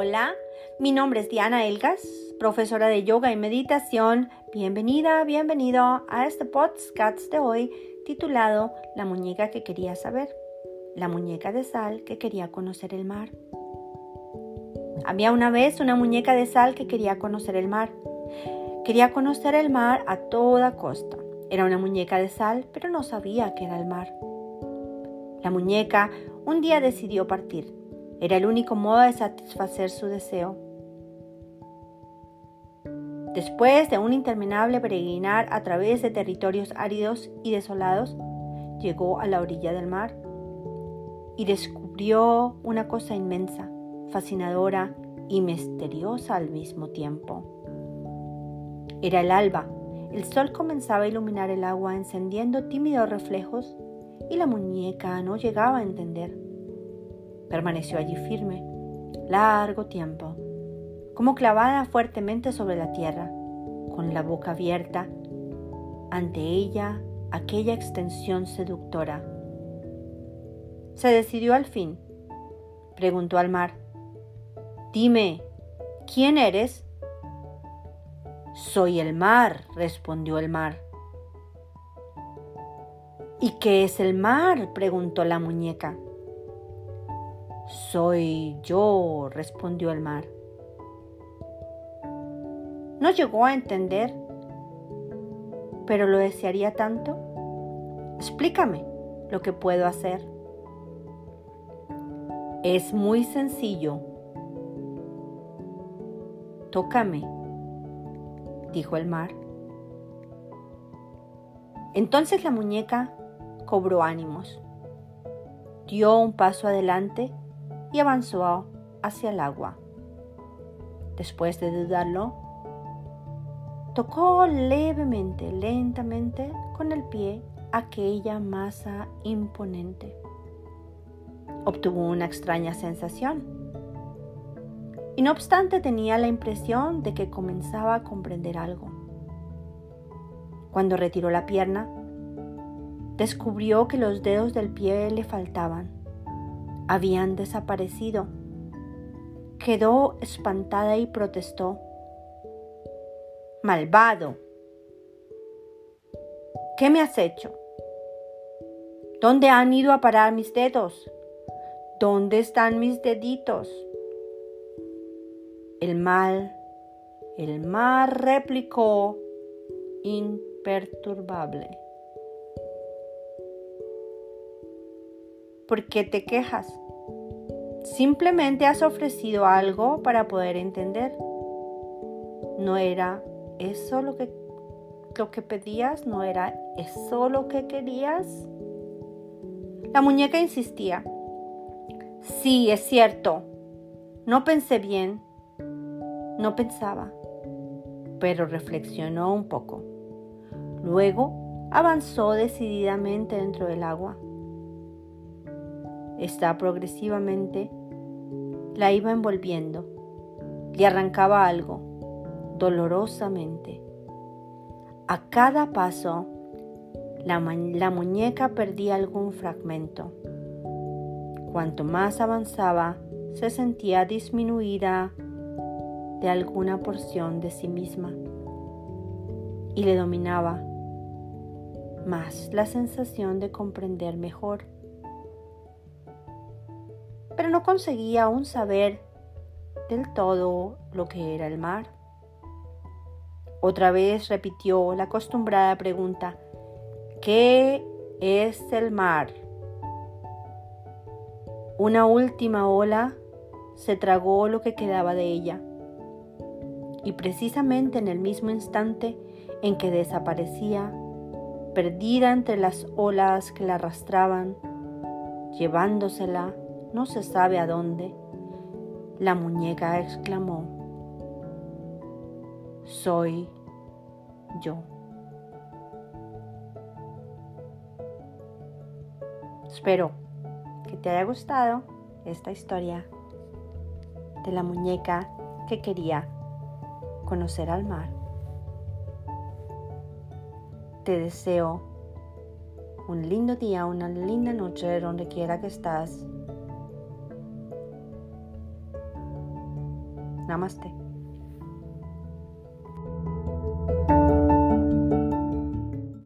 Hola, mi nombre es Diana Elgas, profesora de yoga y meditación. Bienvenida, bienvenido a este podcast de hoy titulado La muñeca que quería saber, la muñeca de sal que quería conocer el mar. Había una vez una muñeca de sal que quería conocer el mar. Quería conocer el mar a toda costa. Era una muñeca de sal, pero no sabía que era el mar. La muñeca un día decidió partir. Era el único modo de satisfacer su deseo. Después de un interminable peregrinar a través de territorios áridos y desolados, llegó a la orilla del mar y descubrió una cosa inmensa, fascinadora y misteriosa al mismo tiempo. Era el alba. El sol comenzaba a iluminar el agua encendiendo tímidos reflejos y la muñeca no llegaba a entender. Permaneció allí firme, largo tiempo, como clavada fuertemente sobre la tierra, con la boca abierta, ante ella aquella extensión seductora. Se decidió al fin. Preguntó al mar, Dime, ¿quién eres? Soy el mar, respondió el mar. ¿Y qué es el mar? preguntó la muñeca. Soy yo, respondió el mar. No llegó a entender, pero lo desearía tanto. Explícame lo que puedo hacer. Es muy sencillo. Tócame, dijo el mar. Entonces la muñeca cobró ánimos, dio un paso adelante y avanzó hacia el agua. Después de dudarlo, tocó levemente, lentamente con el pie aquella masa imponente. Obtuvo una extraña sensación. Y no obstante tenía la impresión de que comenzaba a comprender algo. Cuando retiró la pierna, descubrió que los dedos del pie le faltaban habían desaparecido. Quedó espantada y protestó. Malvado. ¿Qué me has hecho? ¿Dónde han ido a parar mis dedos? ¿Dónde están mis deditos? El mal, el mar replicó imperturbable. ¿Por qué te quejas? Simplemente has ofrecido algo para poder entender. ¿No era eso lo que, lo que pedías? ¿No era eso lo que querías? La muñeca insistía. Sí, es cierto. No pensé bien. No pensaba. Pero reflexionó un poco. Luego avanzó decididamente dentro del agua está progresivamente, la iba envolviendo, le arrancaba algo, dolorosamente. A cada paso, la muñeca perdía algún fragmento. Cuanto más avanzaba, se sentía disminuida de alguna porción de sí misma y le dominaba más la sensación de comprender mejor pero no conseguía aún saber del todo lo que era el mar. Otra vez repitió la acostumbrada pregunta, ¿qué es el mar? Una última ola se tragó lo que quedaba de ella. Y precisamente en el mismo instante en que desaparecía, perdida entre las olas que la arrastraban, llevándosela no se sabe a dónde, la muñeca exclamó, soy yo. Espero que te haya gustado esta historia de la muñeca que quería conocer al mar. Te deseo un lindo día, una linda noche donde quiera que estás ナマステ。